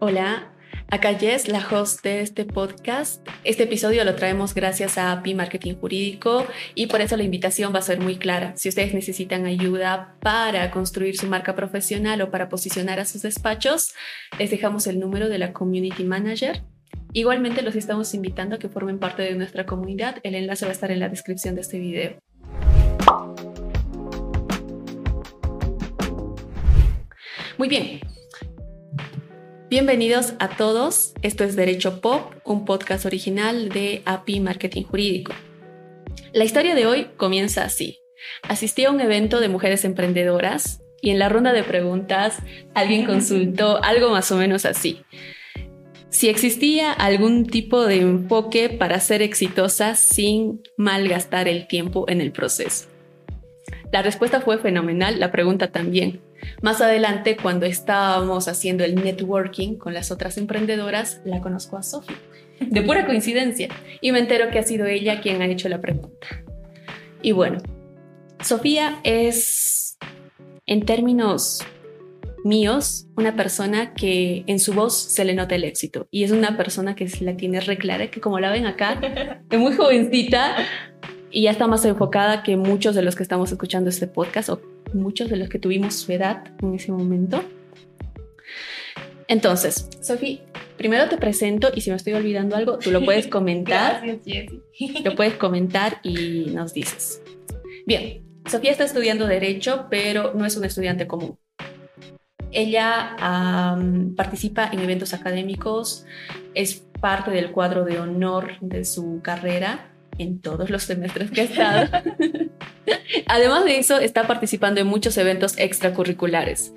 Hola, acá Jess, la host de este podcast. Este episodio lo traemos gracias a API Marketing Jurídico y por eso la invitación va a ser muy clara. Si ustedes necesitan ayuda para construir su marca profesional o para posicionar a sus despachos, les dejamos el número de la Community Manager. Igualmente los estamos invitando a que formen parte de nuestra comunidad. El enlace va a estar en la descripción de este video. Muy bien, Bienvenidos a todos. Esto es Derecho Pop, un podcast original de API Marketing Jurídico. La historia de hoy comienza así. Asistí a un evento de mujeres emprendedoras y en la ronda de preguntas alguien consultó algo más o menos así. Si existía algún tipo de enfoque para ser exitosas sin malgastar el tiempo en el proceso. La respuesta fue fenomenal, la pregunta también. Más adelante, cuando estábamos haciendo el networking con las otras emprendedoras, la conozco a Sophie, de pura coincidencia, y me entero que ha sido ella quien ha hecho la pregunta. Y bueno, Sofía es, en términos míos, una persona que en su voz se le nota el éxito. Y es una persona que la tiene reclara, que como la ven acá, es muy jovencita y ya está más enfocada que muchos de los que estamos escuchando este podcast o muchos de los que tuvimos su edad en ese momento. Entonces, Sofi, primero te presento y si me estoy olvidando algo, tú lo puedes comentar. Gracias, Lo puedes comentar y nos dices. Bien, Sofía está estudiando Derecho, pero no es una estudiante común. Ella participa en eventos académicos, es parte del cuadro de honor de su carrera en todos los semestres que ha estado. Además de eso, está participando en muchos eventos extracurriculares.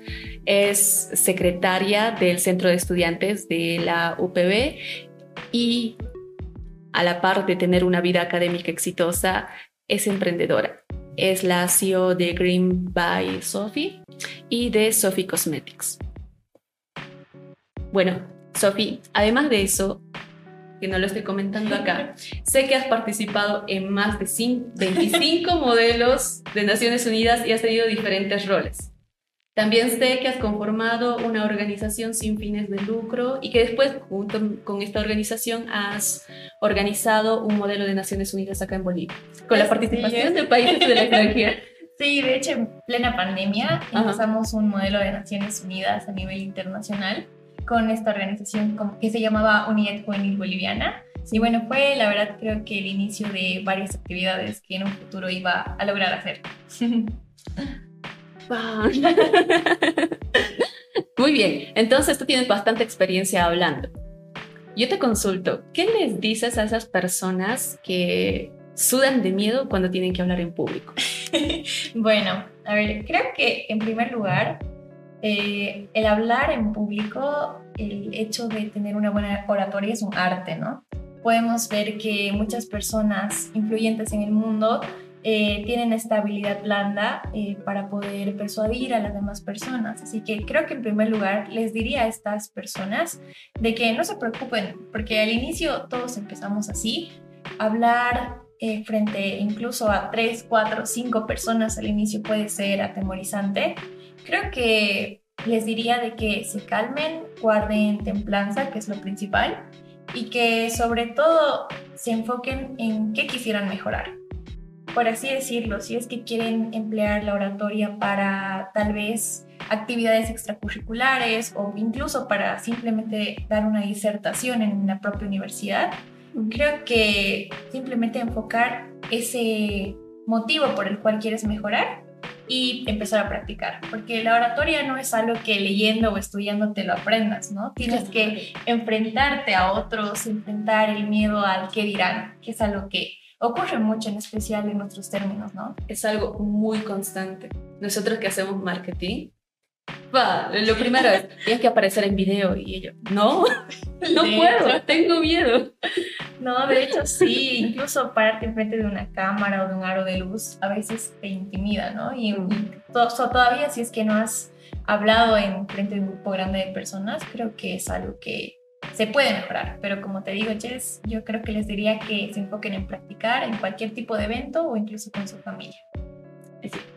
Es secretaria del Centro de Estudiantes de la UPB y a la par de tener una vida académica exitosa, es emprendedora. Es la CEO de Green by Sophie y de Sophie Cosmetics. Bueno, Sophie, además de eso, que no lo estoy comentando acá, sé que has participado en más de 25 modelos de Naciones Unidas y has tenido diferentes roles. También sé que has conformado una organización sin fines de lucro y que después, junto con esta organización, has organizado un modelo de Naciones Unidas acá en Bolivia, con la participación de países del extranjero. Sí, de hecho, en plena pandemia empezamos un modelo de Naciones Unidas a nivel internacional con esta organización que se llamaba Unidad Juvenil Boliviana. Y bueno, fue la verdad creo que el inicio de varias actividades que en un futuro iba a lograr hacer. Muy bien, entonces tú tienes bastante experiencia hablando. Yo te consulto, ¿qué les dices a esas personas que sudan de miedo cuando tienen que hablar en público? bueno, a ver, creo que en primer lugar eh, el hablar en público, el hecho de tener una buena oratoria es un arte, ¿no? Podemos ver que muchas personas influyentes en el mundo eh, tienen esta habilidad blanda eh, para poder persuadir a las demás personas. Así que creo que en primer lugar les diría a estas personas de que no se preocupen, porque al inicio todos empezamos así, hablar frente incluso a tres, cuatro, cinco personas al inicio puede ser atemorizante Creo que les diría de que se calmen, guarden templanza, que es lo principal, y que sobre todo se enfoquen en qué quisieran mejorar. Por así decirlo, si es que quieren emplear la oratoria para tal vez actividades extracurriculares o incluso para simplemente dar una disertación en la propia universidad, creo que simplemente enfocar ese motivo por el cual quieres mejorar y empezar a practicar, porque la oratoria no es algo que leyendo o estudiando te lo aprendas, ¿no? Tienes que enfrentarte a otros, enfrentar el miedo al qué dirán, que es algo que ocurre mucho en especial en nuestros términos, ¿no? Es algo muy constante. Nosotros que hacemos marketing, va, lo primero es, tienes que aparecer en video y yo, no, no puedo, tengo miedo. No, de hecho sí, incluso pararte enfrente de una cámara o de un aro de luz a veces te intimida, ¿no? Y, todavía si es que no has hablado en frente de un grupo grande de personas, creo que es algo que se puede mejorar, pero como te digo, Jess, yo creo que les diría que se enfoquen en practicar en cualquier tipo de evento o incluso con su familia.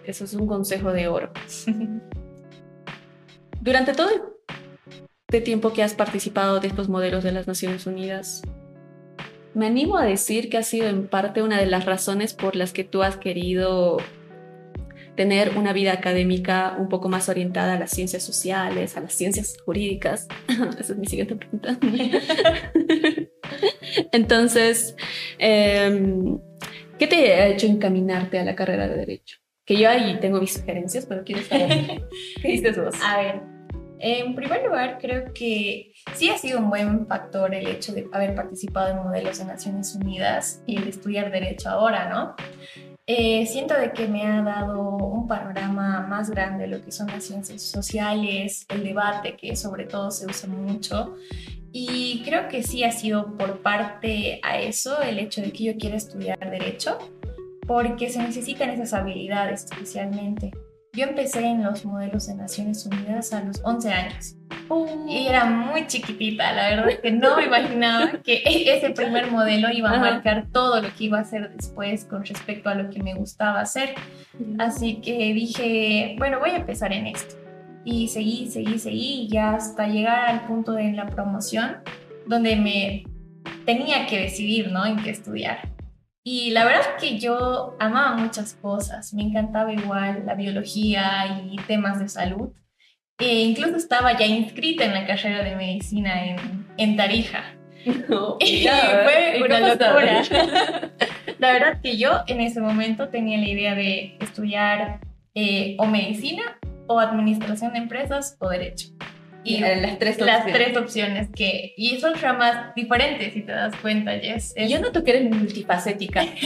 eso es un consejo de oro. Durante todo de tiempo que has participado de estos modelos de las Naciones Unidas, me animo a decir que ha sido en parte una de las razones por las que tú has querido tener una vida académica un poco más orientada a las ciencias sociales, a las ciencias jurídicas. Esa es mi siguiente pregunta. Entonces, em, ¿qué te ha hecho encaminarte a la carrera de Derecho? Que yo ahí tengo mis sugerencias, pero quiero saber qué dices vos. A ver, en primer lugar, creo que sí ha sido un buen factor el hecho de haber participado en modelos de Naciones Unidas y el estudiar Derecho ahora, ¿no? Eh, siento de que me ha dado un panorama más grande de lo que son las ciencias sociales, el debate que sobre todo se usa mucho y creo que sí ha sido por parte a eso el hecho de que yo quiera estudiar derecho porque se necesitan esas habilidades especialmente. Yo empecé en los modelos de Naciones Unidas a los 11 años. Y era muy chiquitita, la verdad es que no me imaginaba que ese primer modelo iba a marcar todo lo que iba a hacer después con respecto a lo que me gustaba hacer. Así que dije, bueno, voy a empezar en esto. Y seguí, seguí, seguí, y hasta llegar al punto de la promoción, donde me tenía que decidir, ¿no? En qué estudiar. Y la verdad es que yo amaba muchas cosas, me encantaba igual la biología y temas de salud. E incluso estaba ya inscrita en la carrera de medicina en, en Tarija. No, y fue una locura. la verdad que yo en ese momento tenía la idea de estudiar eh, o medicina o administración de empresas o derecho y las tres opciones. Las tres opciones que... Y son ramas diferentes, si te das cuenta, Jess. Yo noto que eres multifacética. y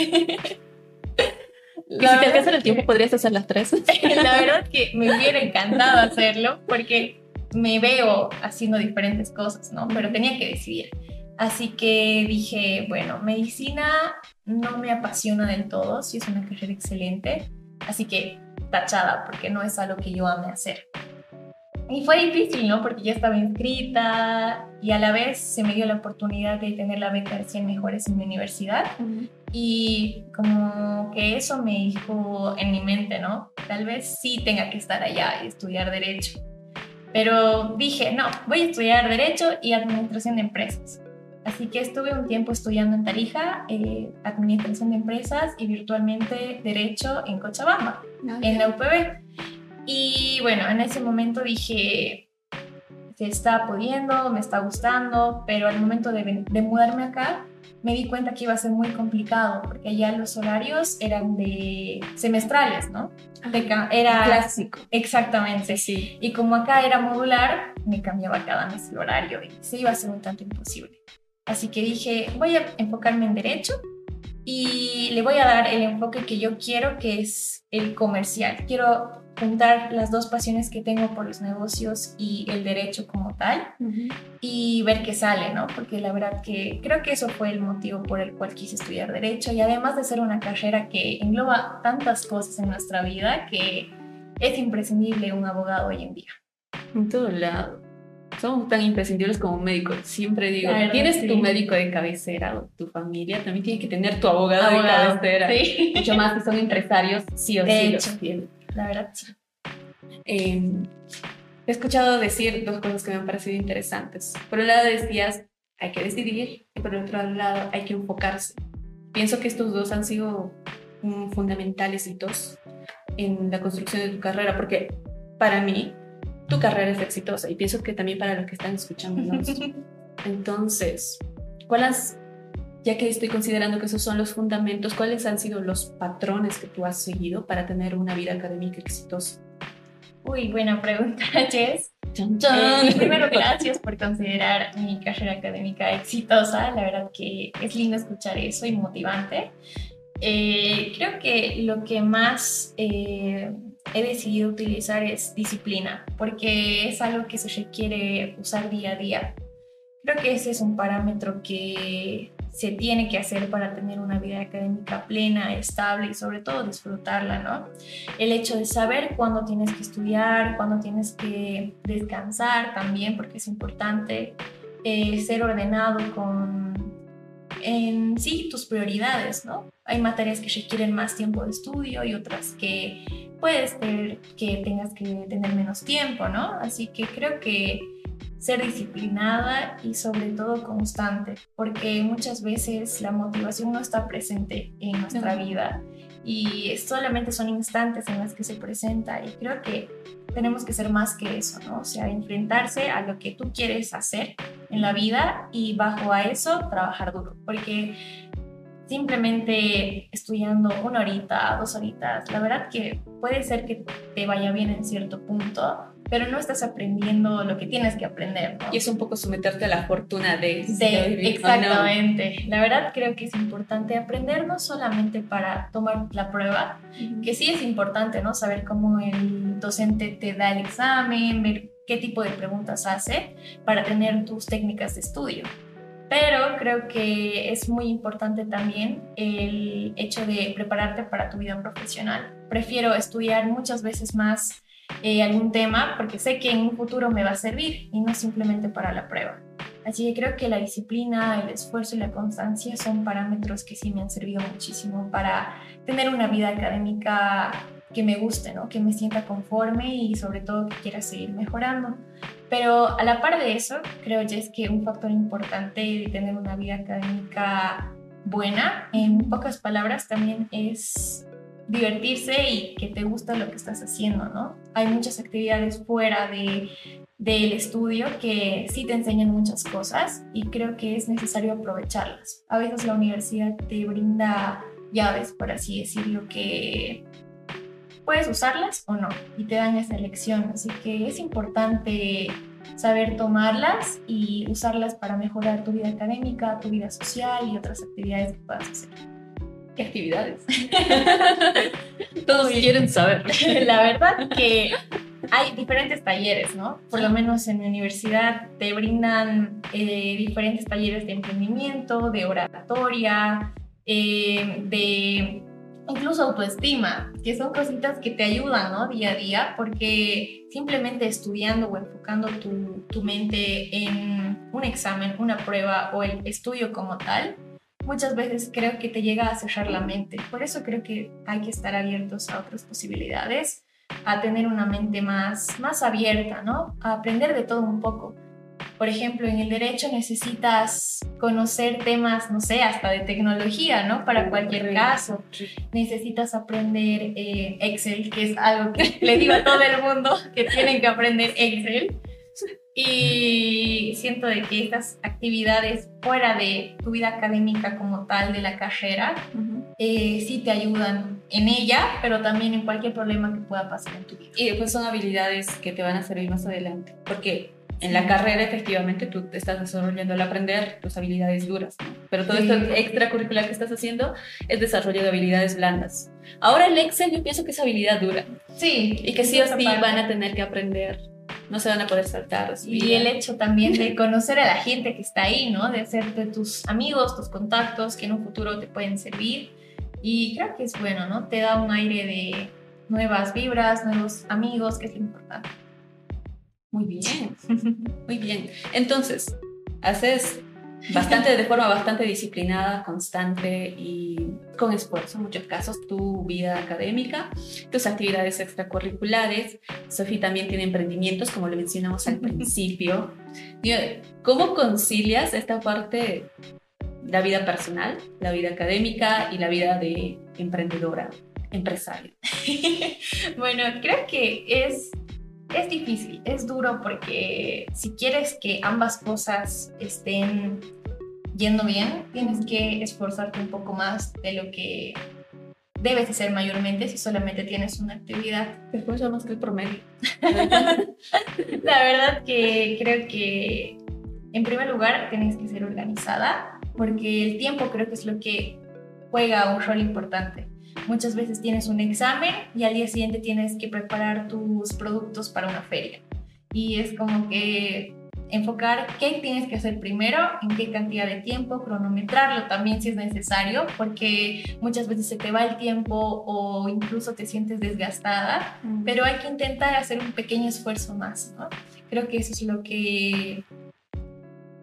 si te alcanza el tiempo, podrías hacer las tres. la verdad que me hubiera encantado hacerlo porque me veo haciendo diferentes cosas, ¿no? Pero tenía que decidir. Así que dije, bueno, medicina no me apasiona del todo, sí es una carrera excelente, así que tachada, porque no es algo que yo ame hacer. Y fue difícil, ¿no? Porque ya estaba inscrita y a la vez se me dio la oportunidad de tener la beca de 100 mejores en mi universidad. Y como que eso me dijo en mi mente, ¿no? Tal vez sí tenga que estar allá y estudiar derecho. Pero dije, no, voy a estudiar derecho y administración de empresas. Así que estuve un tiempo estudiando en Tarija, eh, administración de empresas y virtualmente derecho en Cochabamba, ah, en la UPB. Y bueno, en ese momento dije, se está pudiendo, me está gustando, pero al momento de, de mudarme acá, me di cuenta que iba a ser muy complicado, porque allá los horarios eran de semestrales, ¿no? era clásico. Exactamente. Sí. Y como acá era modular, me cambiaba cada mes el horario y se iba a ser un tanto imposible. Así que dije, voy a enfocarme en derecho y le voy a dar el enfoque que yo quiero, que es el comercial. Quiero juntar las dos pasiones que tengo por los negocios y el derecho como tal y ver qué sale, ¿no? Porque la verdad que creo que eso fue el motivo por el cual quise estudiar derecho y además de ser una carrera que engloba tantas cosas en nuestra vida que es imprescindible un abogado hoy en día. En todo lado. Somos tan imprescindibles como un médico. Siempre digo, tienes tu médico de cabecera o tu familia, también tiene que tener tu abogado, de cabecera. Mucho más si son empresarios, sí o sí los tienen la verdad sí. Em, he escuchado decir dos cosas que me han parecido interesantes. Por un lado decías, hay que decidir, y por el otro lado hay que enfocarse. Pienso que estos dos han sido fundamentales y dos en la construcción de tu carrera, porque para mí tu carrera es exitosa y pienso que también para los que están escuchando. Entonces, ¿cuáles ya que estoy considerando que esos son los fundamentos, ¿cuáles han sido los patrones que tú has seguido para tener una vida académica exitosa? Uy, buena pregunta, Jess. Eh, primero, gracias por considerar mi carrera académica exitosa. La verdad que es lindo escuchar eso y motivante. Eh, creo que lo que más eh, he decidido utilizar es disciplina, porque es algo que se requiere usar día a día. Creo que ese es un parámetro que se tiene que hacer para tener una vida académica plena, estable y sobre todo disfrutarla, ¿no? El hecho de saber cuándo tienes que estudiar, cuándo tienes que descansar también, porque es importante eh, ser ordenado con en sí tus prioridades, ¿no? Hay materias que requieren más tiempo de estudio y otras que puedes ser que tengas que tener menos tiempo, ¿no? Así que creo que ser disciplinada y sobre todo constante, porque muchas veces la motivación no está presente en nuestra vida y solamente son instantes en las que se presenta y creo que tenemos que ser más que eso, ¿no? O sea, enfrentarse a lo que tú quieres hacer en la vida y bajo a eso trabajar duro, porque simplemente estudiando una horita, dos horitas, la verdad que puede ser que te vaya bien en cierto punto, pero no estás aprendiendo lo que tienes que aprender. ¿no? Y es un poco someterte a la fortuna de... de exactamente. La verdad creo que es importante aprender no solamente para tomar la prueba, que sí es importante, ¿no? Saber cómo el docente te da el examen, ver qué tipo de preguntas hace para tener tus técnicas de estudio. Pero creo que es muy importante también el hecho de prepararte para tu vida profesional. Prefiero estudiar muchas veces más eh, algún tema porque sé que en un futuro me va a servir y no simplemente para la prueba. Así que creo que la disciplina, el esfuerzo y la constancia son parámetros que sí me han servido muchísimo para tener una vida académica que me guste, ¿no? que me sienta conforme y sobre todo que quiera seguir mejorando. Pero a la par de eso, creo ya es que un factor importante de tener una vida académica buena, en pocas palabras, también es divertirse y que te gusta lo que estás haciendo, ¿no? Hay muchas actividades fuera de, del estudio que sí te enseñan muchas cosas y creo que es necesario aprovecharlas. A veces la universidad te brinda llaves, por así decirlo, que puedes usarlas o no y te dan esa elección. Así que es importante saber tomarlas y usarlas para mejorar tu vida académica, tu vida social y otras actividades que puedas hacer. ¿Qué actividades? Todos quieren saber. La verdad que hay diferentes talleres, ¿no? Por lo menos en mi universidad te brindan eh, diferentes talleres de emprendimiento, de oratoria, eh, de incluso autoestima, que son cositas que te ayudan, ¿no? Día a día, porque simplemente estudiando o enfocando tu, tu mente en un examen, una prueba o el estudio como tal, muchas veces creo que te llega a cerrar la mente. Por eso creo que hay que estar abiertos a otras posibilidades, a tener una mente más, más abierta, ¿no? A aprender de todo un poco. Por ejemplo, en el derecho necesitas conocer temas, no sé, hasta de tecnología, ¿no? Para cualquier caso. Necesitas aprender eh, Excel, que es algo que le digo a todo el mundo que tienen que aprender Excel. Y siento de que estas actividades fuera de tu vida académica como tal, de la carrera, eh, sí te ayudan en ella, pero también en cualquier problema que pueda pasar en tu vida. Y después son habilidades que te van a servir más adelante, porque en la carrera efectivamente tú te estás desarrollando al aprender tus habilidades duras, pero todo esto extracurricular que estás haciendo es desarrollo de habilidades blandas. Ahora el Excel yo pienso que es habilidad dura. Sí. Y que sí o sí van a tener que aprender. No se van a poder saltar. Y el hecho también de conocer a la gente que está ahí, ¿no? De hacerte tus amigos, tus contactos que en un futuro te pueden servir. Y creo que es bueno, ¿no? Te da un aire de nuevas vibras, nuevos amigos, que es lo importante. Muy bien, muy bien. Entonces, haces bastante, de forma bastante disciplinada, constante y con esfuerzo en muchos casos tu vida académica, tus actividades extracurriculares. Sofía también tiene emprendimientos, como lo mencionamos al principio. ¿Cómo concilias esta parte, la vida personal, la vida académica y la vida de emprendedora, empresaria? bueno, creo que es es difícil, es duro porque si quieres que ambas cosas estén yendo bien, tienes que esforzarte un poco más de lo que debes hacer mayormente si solamente tienes una actividad. Después ya más que el promedio. La verdad que creo que en primer lugar tienes que ser organizada porque el tiempo creo que es lo que juega un rol importante. Muchas veces tienes un examen y al día siguiente tienes que preparar tus productos para una feria. Y es como que enfocar qué tienes que hacer primero, en qué cantidad de tiempo, cronometrarlo también si es necesario, porque muchas veces se te va el tiempo o incluso te sientes desgastada, pero hay que intentar hacer un pequeño esfuerzo más, ¿no? Creo que eso es lo que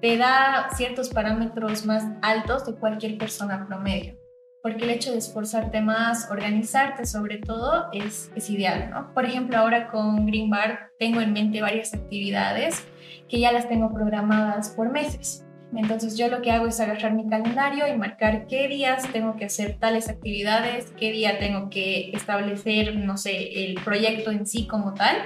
te da ciertos parámetros más altos de cualquier persona promedio porque el hecho de esforzarte más, organizarte sobre todo, es, es ideal, ¿no? Por ejemplo, ahora con Green Bar tengo en mente varias actividades que ya las tengo programadas por meses. Entonces yo lo que hago es agarrar mi calendario y marcar qué días tengo que hacer tales actividades, qué día tengo que establecer, no sé, el proyecto en sí como tal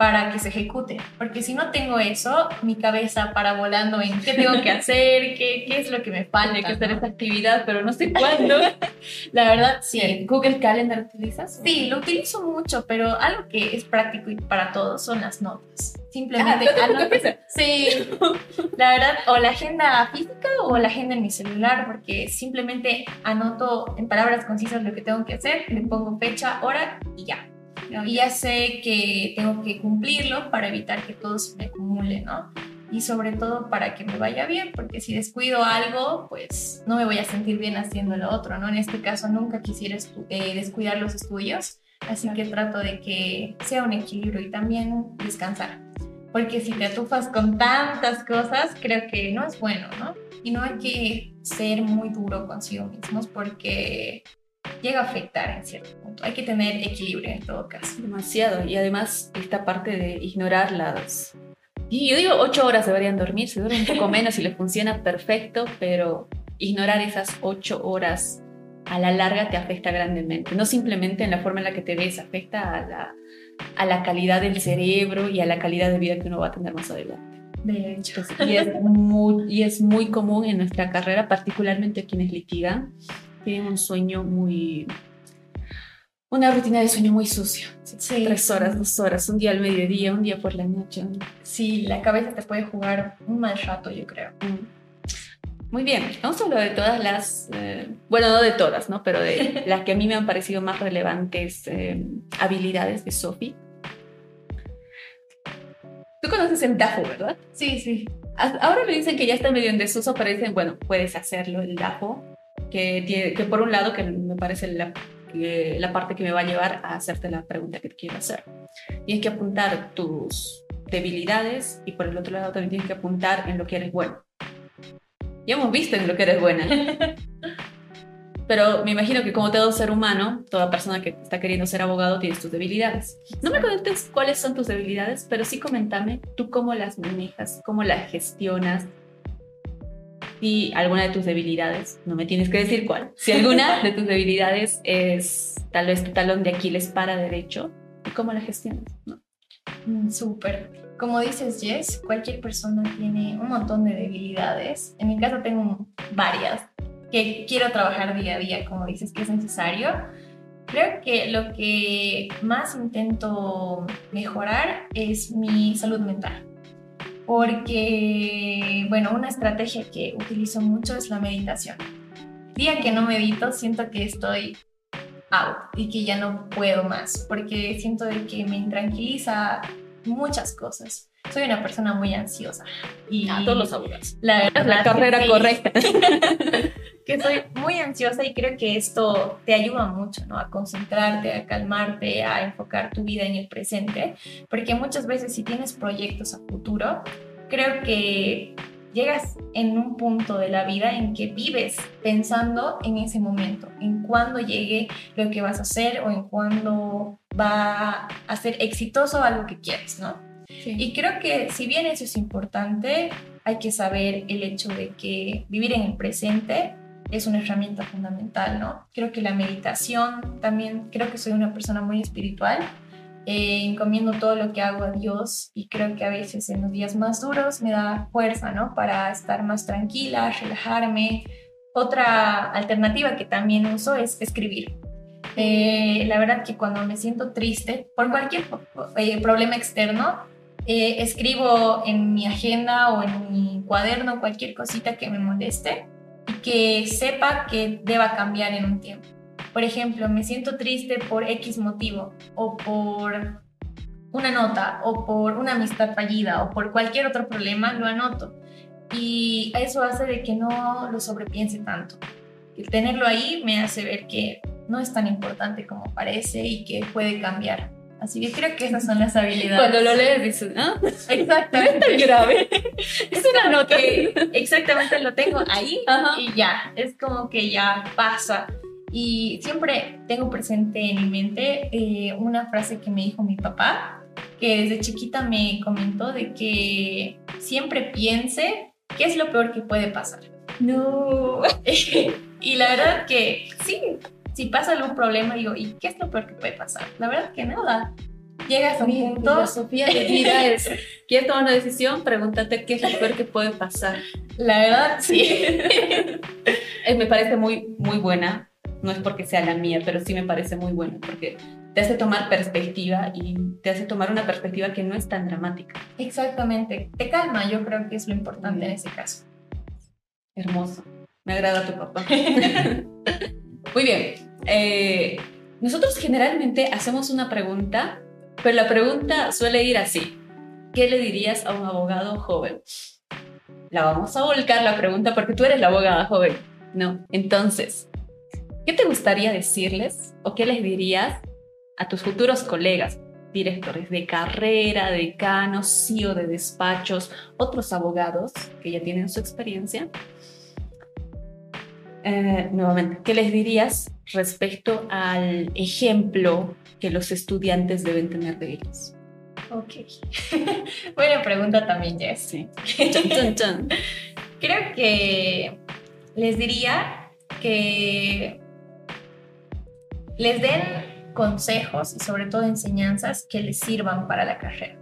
para que se ejecute. Porque si no tengo eso, mi cabeza para volando en qué tengo que hacer, qué, qué es lo que me falta. Tiene que hacer esta actividad, pero no sé cuándo. La verdad, sí. ¿Google Calendar utilizas? Sí, lo utilizo mucho, pero algo que es práctico y para todos son las notas. Simplemente ah, Sí, la verdad, o la agenda física o la agenda en mi celular, porque simplemente anoto en palabras concisas lo que tengo que hacer, le pongo fecha, hora y ya. Y ya sé que tengo que cumplirlo para evitar que todo se me acumule, ¿no? Y sobre todo para que me vaya bien, porque si descuido algo, pues no me voy a sentir bien haciendo lo otro, ¿no? En este caso nunca quisiera eh, descuidar los estudios, así que trato de que sea un equilibrio y también descansar. Porque si te atufas con tantas cosas, creo que no es bueno, ¿no? Y no hay que ser muy duro consigo mismos porque llega a afectar en cierto punto. Hay que tener equilibrio en todo caso. Demasiado. Y además esta parte de ignorar las... Y yo digo ocho horas deberían dormir, se duermen un poco menos y les funciona perfecto, pero ignorar esas ocho horas a la larga te afecta grandemente. No simplemente en la forma en la que te ves, afecta a la, a la calidad del cerebro y a la calidad de vida que uno va a tener más adelante. De hecho. Y es muy, y es muy común en nuestra carrera, particularmente quienes litigan, tienen un sueño muy... Una rutina de sueño muy sucio. Sí. Tres horas, dos horas, un día al mediodía, un día por la noche. Sí, la cabeza te puede jugar un mal rato, yo creo. Mm. Muy bien, vamos a hablar de todas las, eh, bueno, no de todas, ¿no? Pero de las que a mí me han parecido más relevantes eh, habilidades de Sophie. Tú conoces el DAFO, ¿verdad? Sí, sí. Ahora me dicen que ya está medio en desuso, pero dicen, bueno, puedes hacerlo, el DAFO que, que por un lado, que me parece la, la parte que me va a llevar a hacerte la pregunta que te quiero hacer. Tienes que apuntar tus debilidades y por el otro lado también tienes que apuntar en lo que eres bueno. Ya hemos visto en lo que eres buena. Pero me imagino que como todo ser humano, toda persona que está queriendo ser abogado tiene tus debilidades. No me comentes cuáles son tus debilidades, pero sí comentame tú cómo las manejas, cómo las gestionas, si alguna de tus debilidades, no me tienes que decir cuál, si alguna de tus debilidades es tal vez tu talón de Aquiles para derecho, ¿y cómo la gestionas? ¿No? Mm, súper. Como dices, Jess, cualquier persona tiene un montón de debilidades. En mi caso tengo varias que quiero trabajar día a día, como dices, que es necesario. Creo que lo que más intento mejorar es mi salud mental porque, bueno, una estrategia que utilizo mucho es la meditación. día que no medito, siento que estoy out y que ya no puedo más, porque siento de que me intranquiliza muchas cosas. Soy una persona muy ansiosa. Y a todos los abogados. La, la carrera correcta. que soy muy ansiosa y creo que esto te ayuda mucho, ¿no? A concentrarte, a calmarte, a enfocar tu vida en el presente, porque muchas veces si tienes proyectos a futuro, creo que llegas en un punto de la vida en que vives pensando en ese momento, en cuándo llegue lo que vas a hacer o en cuándo va a ser exitoso algo que quieres, ¿no? Y creo que si bien eso es importante, hay que saber el hecho de que vivir en el presente es una herramienta fundamental, ¿no? Creo que la meditación también, creo que soy una persona muy espiritual, eh, encomiendo todo lo que hago a Dios y creo que a veces en los días más duros me da fuerza, ¿no? Para estar más tranquila, relajarme. Otra alternativa que también uso es escribir. Eh, la verdad que cuando me siento triste por cualquier eh, problema externo, escribo en mi agenda o en mi cuaderno cualquier cosita que me moleste que sepa que deba cambiar en un tiempo. Por ejemplo, me siento triste por X motivo o por una nota o por una amistad fallida o por cualquier otro problema, lo anoto. Y eso hace de que no lo sobrepiense tanto. El tenerlo ahí me hace ver que no es tan importante como parece y que puede cambiar. Así que creo que esas son las habilidades. Cuando lo lees dices, ¿no? Exactamente. No es tan grave. es una nota. Exactamente lo tengo ahí y ya. Es como que ya pasa. Y siempre tengo presente en mi mente eh, una frase que me dijo mi papá, que desde chiquita me comentó de que siempre piense qué es lo peor que puede pasar. No. y la verdad que sí, si pasa algún problema, digo, ¿y qué es lo peor que puede pasar? La verdad que nada. Llegas a un punto. Sofía de vida es: ¿quieres tomar una decisión? Pregúntate qué es lo peor que puede pasar. La verdad, sí. Eh, me parece muy, muy buena. No es porque sea la mía, pero sí me parece muy buena porque te hace tomar perspectiva y te hace tomar una perspectiva que no es tan dramática. Exactamente. Te calma, yo creo que es lo importante en ese caso. Hermoso. Me agrada tu papá. Muy bien. Eh, nosotros generalmente hacemos una pregunta, pero la pregunta suele ir así. ¿Qué le dirías a un abogado joven? La vamos a volcar la pregunta porque tú eres la abogada joven. No. Entonces, ¿qué te gustaría decirles o qué les dirías a tus futuros colegas, directores de carrera, decanos, CEO de despachos, otros abogados que ya tienen su experiencia eh, nuevamente, ¿qué les dirías respecto al ejemplo que los estudiantes deben tener de ellos? Ok. Buena pregunta también, Jess. Sí. Creo que les diría que les den consejos y sobre todo enseñanzas que les sirvan para la carrera.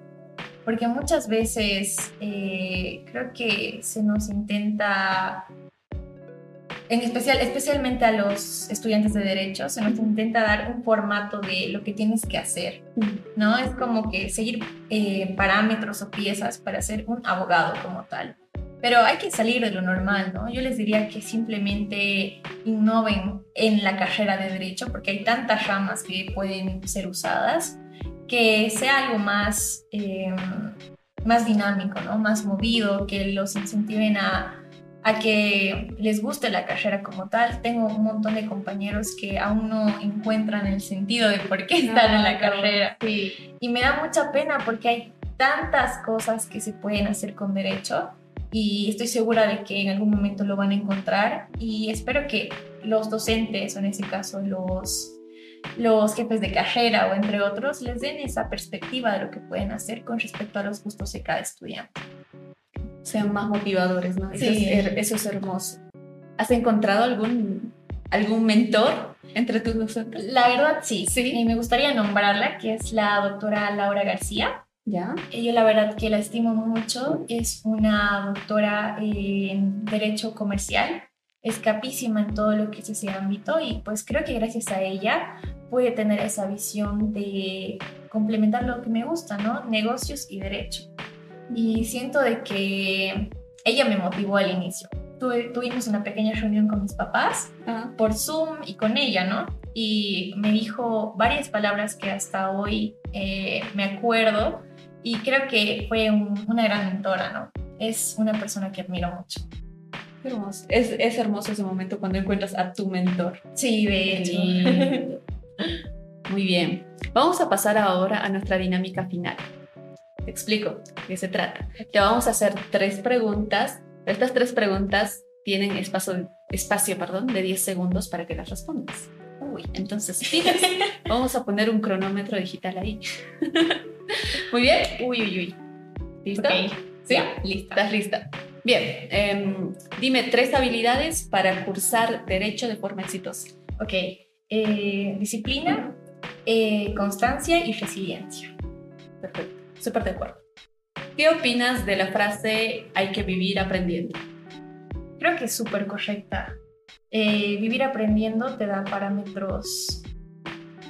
Porque muchas veces eh, creo que se nos intenta en especial, especialmente a los estudiantes de derecho, se nos intenta dar un formato de lo que tienes que hacer, ¿no? Es como que seguir eh, parámetros o piezas para ser un abogado como tal. Pero hay que salir de lo normal, ¿no? Yo les diría que simplemente innoven en la carrera de derecho, porque hay tantas ramas que pueden ser usadas, que sea algo más, eh, más dinámico, ¿no? Más movido, que los incentiven a a que les guste la carrera como tal. Tengo un montón de compañeros que aún no encuentran el sentido de por qué están en la carrera. Y me da mucha pena porque hay tantas cosas que se pueden hacer con derecho y estoy segura de que en algún momento lo van a encontrar y espero que los docentes o en ese caso los los jefes de carrera o entre otros les den esa perspectiva de lo que pueden hacer con respecto a los gustos de cada estudiante sean más motivadores, ¿no? Eso, es, eso es hermoso. ¿Has encontrado algún, algún mentor entre tus docentes? La verdad, sí. Sí. Y me gustaría nombrarla, que es la doctora Laura García. ¿Ya? Yo la verdad que la estimo mucho. Es una doctora en Derecho Comercial. Es capísima en todo lo que es ese ámbito y pues creo que gracias a ella puede tener esa visión de complementar lo que me gusta, ¿no? Negocios y derecho y siento de que ella me motivó al inicio. tuvimos una pequeña reunión con mis papás por Zoom y con ella, ¿no? Y me dijo varias palabras que hasta hoy eh, me acuerdo y creo que fue una gran mentora, ¿no? Es una persona que admiro mucho. hermoso. Es, es, hermoso ese momento cuando encuentras a tu mentor. Sí, de hecho. Muy bien. Vamos a pasar ahora a nuestra dinámica final explico de qué se trata. Te vamos a hacer tres preguntas. Estas tres preguntas tienen espacio, espacio perdón, de 10 segundos para que las respondas. Uy, entonces, pilas. vamos a poner un cronómetro digital ahí. Muy bien. Uy, uy, uy. ¿Lista? Sí, lista. ¿Estás lista? Bien, em, dime tres habilidades para cursar Derecho de forma exitosa. Ok, eh, disciplina, eh, constancia y resiliencia. Perfecto. Súper de acuerdo. ¿Qué opinas de la frase hay que vivir aprendiendo? Creo que es súper correcta. Eh, vivir aprendiendo te da parámetros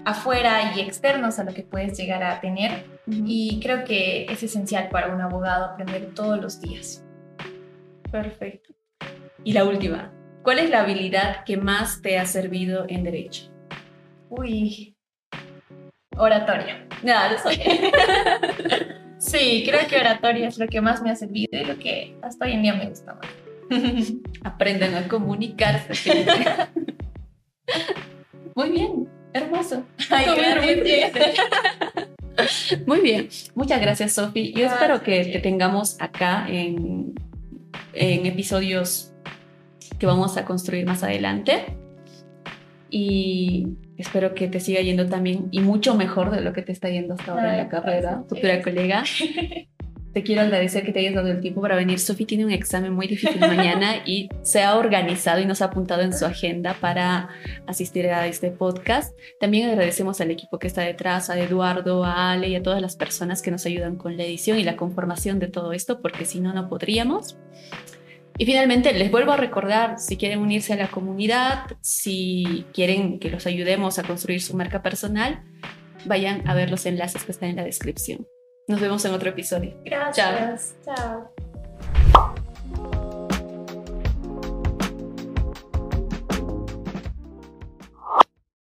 afuera y externos a lo que puedes llegar a tener y creo que es esencial para un abogado aprender todos los días. Perfecto. Y la última, ¿cuál es la habilidad que más te ha servido en derecho? Uy, oratoria. Nada, no soy. sí, creo que oratoria es lo que más me ha servido y lo que hasta hoy en día me gusta más. Aprendan a comunicarse. Muy bien, hermoso. muy bien, muchas gracias Sofi. Yo espero que te tengamos acá en, en episodios que vamos a construir más adelante. Y espero que te siga yendo también y mucho mejor de lo que te está yendo hasta ahora en la carrera, futura colega. Te quiero agradecer que te hayas dado el tiempo para venir. Sofi tiene un examen muy difícil mañana y se ha organizado y nos ha apuntado en su agenda para asistir a este podcast. También agradecemos al equipo que está detrás, a Eduardo, a Ale y a todas las personas que nos ayudan con la edición y la conformación de todo esto, porque si no, no podríamos. Y finalmente, les vuelvo a recordar, si quieren unirse a la comunidad, si quieren que los ayudemos a construir su marca personal, vayan a ver los enlaces que están en la descripción. Nos vemos en otro episodio. Gracias. Chao.